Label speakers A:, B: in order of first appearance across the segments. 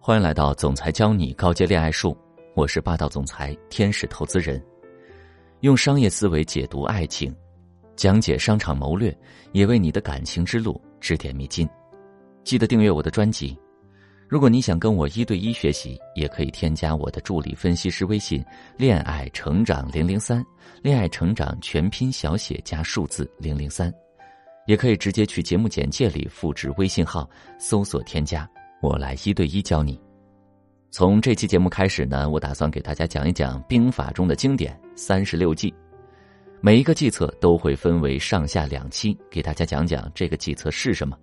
A: 欢迎来到总裁教你高阶恋爱术，我是霸道总裁天使投资人，用商业思维解读爱情，讲解商场谋略，也为你的感情之路指点迷津。记得订阅我的专辑。如果你想跟我一对一学习，也可以添加我的助理分析师微信“恋爱成长零零三”，恋爱成长全拼小写加数字零零三，也可以直接去节目简介里复制微信号，搜索添加。我来一对一教你。从这期节目开始呢，我打算给大家讲一讲兵法中的经典三十六计。每一个计策都会分为上下两期，给大家讲讲这个计策是什么。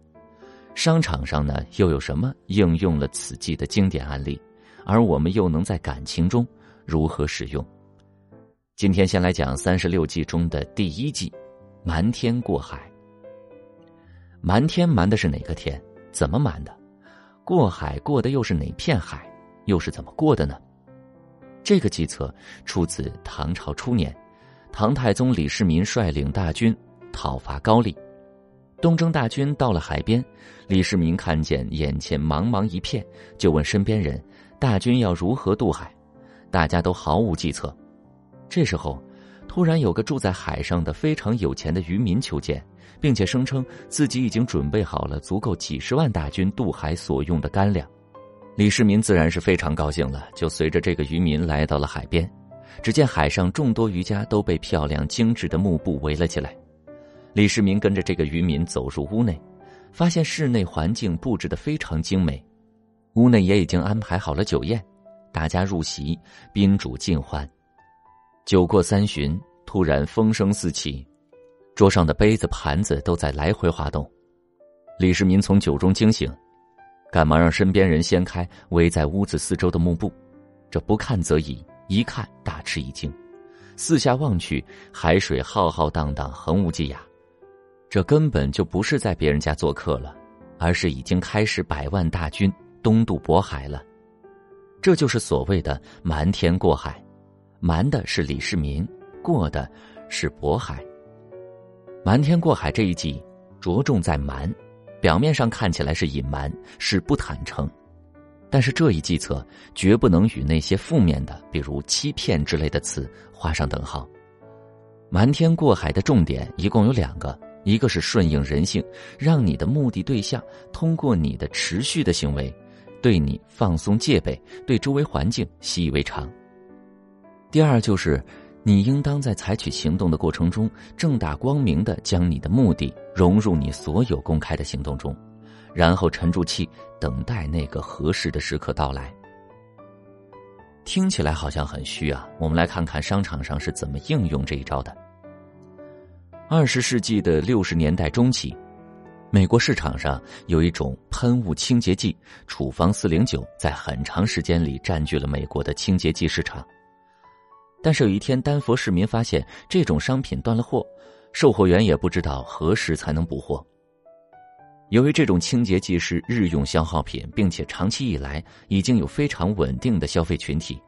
A: 商场上呢，又有什么应用了此计的经典案例？而我们又能在感情中如何使用？今天先来讲三十六计中的第一计：瞒天过海。瞒天瞒的是哪个天？怎么瞒的？过海过的又是哪片海？又是怎么过的呢？这个计策出自唐朝初年，唐太宗李世民率领大军讨伐高丽，东征大军到了海边，李世民看见眼前茫茫一片，就问身边人：“大军要如何渡海？”大家都毫无计策。这时候，突然有个住在海上的非常有钱的渔民求见。并且声称自己已经准备好了足够几十万大军渡海所用的干粮，李世民自然是非常高兴了，就随着这个渔民来到了海边。只见海上众多渔家都被漂亮精致的幕布围了起来。李世民跟着这个渔民走入屋内，发现室内环境布置的非常精美，屋内也已经安排好了酒宴，大家入席，宾主尽欢。酒过三巡，突然风声四起。桌上的杯子、盘子都在来回滑动，李世民从酒中惊醒，赶忙让身边人掀开围在屋子四周的幕布。这不看则已，一看大吃一惊，四下望去，海水浩浩荡荡，横无际涯。这根本就不是在别人家做客了，而是已经开始百万大军东渡渤海了。这就是所谓的瞒天过海，瞒的是李世民，过的是渤海。瞒天过海这一计，着重在瞒，表面上看起来是隐瞒，是不坦诚，但是这一计策绝不能与那些负面的，比如欺骗之类的词画上等号。瞒天过海的重点一共有两个，一个是顺应人性，让你的目的对象通过你的持续的行为，对你放松戒备，对周围环境习以为常。第二就是。你应当在采取行动的过程中，正大光明的将你的目的融入你所有公开的行动中，然后沉住气，等待那个合适的时刻到来。听起来好像很虚啊，我们来看看商场上是怎么应用这一招的。二十世纪的六十年代中期，美国市场上有一种喷雾清洁剂——处方四零九，在很长时间里占据了美国的清洁剂市场。但是有一天，丹佛市民发现这种商品断了货，售货员也不知道何时才能补货。由于这种清洁剂是日用消耗品，并且长期以来已经有非常稳定的消费群体，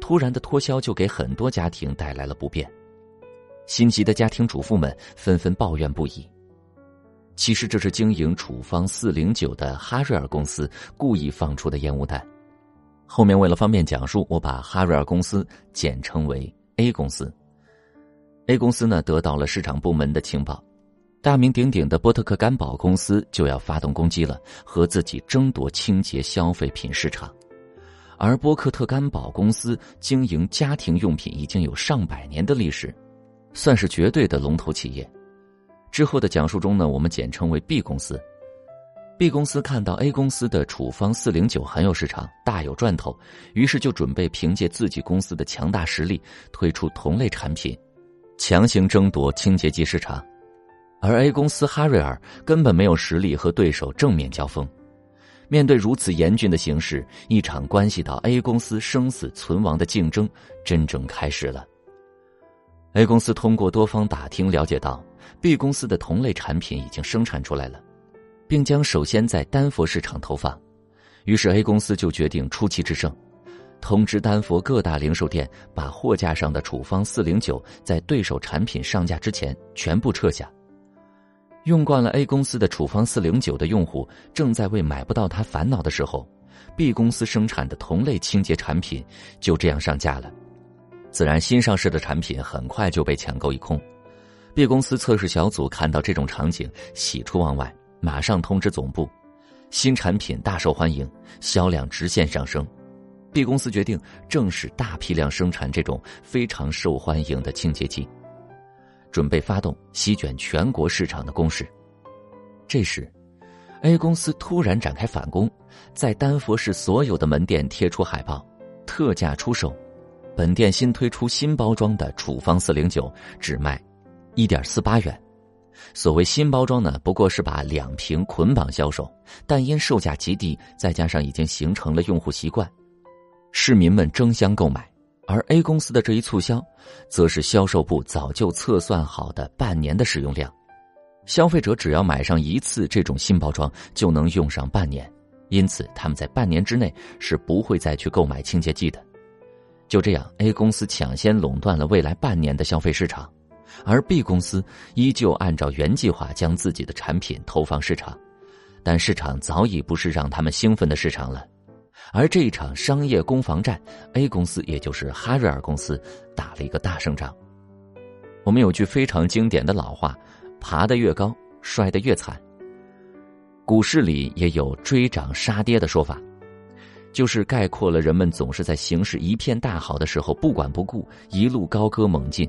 A: 突然的脱销就给很多家庭带来了不便。心急的家庭主妇们纷纷抱怨不已。其实这是经营处方四零九的哈瑞尔公司故意放出的烟雾弹。后面为了方便讲述，我把哈瑞尔公司简称为 A 公司。A 公司呢得到了市场部门的情报，大名鼎鼎的波特克干宝公司就要发动攻击了，和自己争夺清洁消费品市场。而波克特干宝公司经营家庭用品已经有上百年的历史，算是绝对的龙头企业。之后的讲述中呢，我们简称为 B 公司。B 公司看到 A 公司的处方四零九很有市场，大有赚头，于是就准备凭借自己公司的强大实力推出同类产品，强行争夺清洁剂市场。而 A 公司哈瑞尔根本没有实力和对手正面交锋。面对如此严峻的形势，一场关系到 A 公司生死存亡的竞争真正开始了。A 公司通过多方打听了解到，B 公司的同类产品已经生产出来了。并将首先在丹佛市场投放，于是 A 公司就决定出奇制胜，通知丹佛各大零售店把货架上的处方四零九在对手产品上架之前全部撤下。用惯了 A 公司的处方四零九的用户正在为买不到它烦恼的时候，，B 公司生产的同类清洁产品就这样上架了。自然，新上市的产品很快就被抢购一空。B 公司测试小组看到这种场景，喜出望外，马上通知总部，新产品大受欢迎，销量直线上升。B 公司决定正式大批量生产这种非常受欢迎的清洁剂，准备发动席卷全国市场的攻势。这时，A 公司突然展开反攻，在丹佛市所有的门店贴出海报，特价出售。本店新推出新包装的处方四零九，只卖一点四八元。所谓新包装呢，不过是把两瓶捆绑销售，但因售价极低，再加上已经形成了用户习惯。市民们争相购买，而 A 公司的这一促销，则是销售部早就测算好的半年的使用量。消费者只要买上一次这种新包装，就能用上半年，因此他们在半年之内是不会再去购买清洁剂的。就这样，A 公司抢先垄断了未来半年的消费市场，而 B 公司依旧按照原计划将自己的产品投放市场，但市场早已不是让他们兴奋的市场了。而这一场商业攻防战，A 公司也就是哈瑞尔公司打了一个大胜仗。我们有句非常经典的老话：“爬得越高，摔得越惨。”股市里也有追涨杀跌的说法，就是概括了人们总是在形势一片大好的时候不管不顾，一路高歌猛进，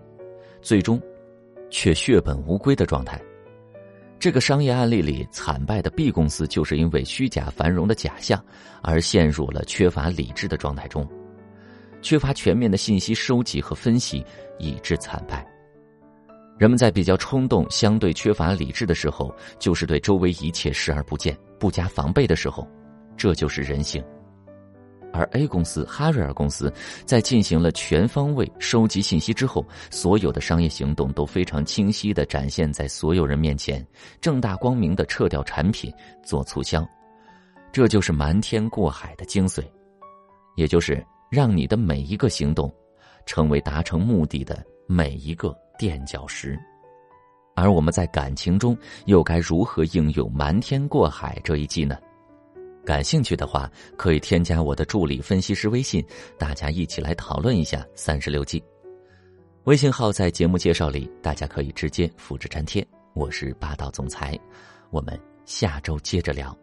A: 最终却血本无归的状态。这个商业案例里，惨败的 B 公司就是因为虚假繁荣的假象，而陷入了缺乏理智的状态中，缺乏全面的信息收集和分析，以致惨败。人们在比较冲动、相对缺乏理智的时候，就是对周围一切视而不见、不加防备的时候，这就是人性。而 A 公司哈瑞尔公司在进行了全方位收集信息之后，所有的商业行动都非常清晰的展现在所有人面前，正大光明的撤掉产品做促销，这就是瞒天过海的精髓，也就是让你的每一个行动，成为达成目的的每一个垫脚石。而我们在感情中又该如何应用瞒天过海这一计呢？感兴趣的话，可以添加我的助理分析师微信，大家一起来讨论一下三十六计。微信号在节目介绍里，大家可以直接复制粘贴。我是霸道总裁，我们下周接着聊。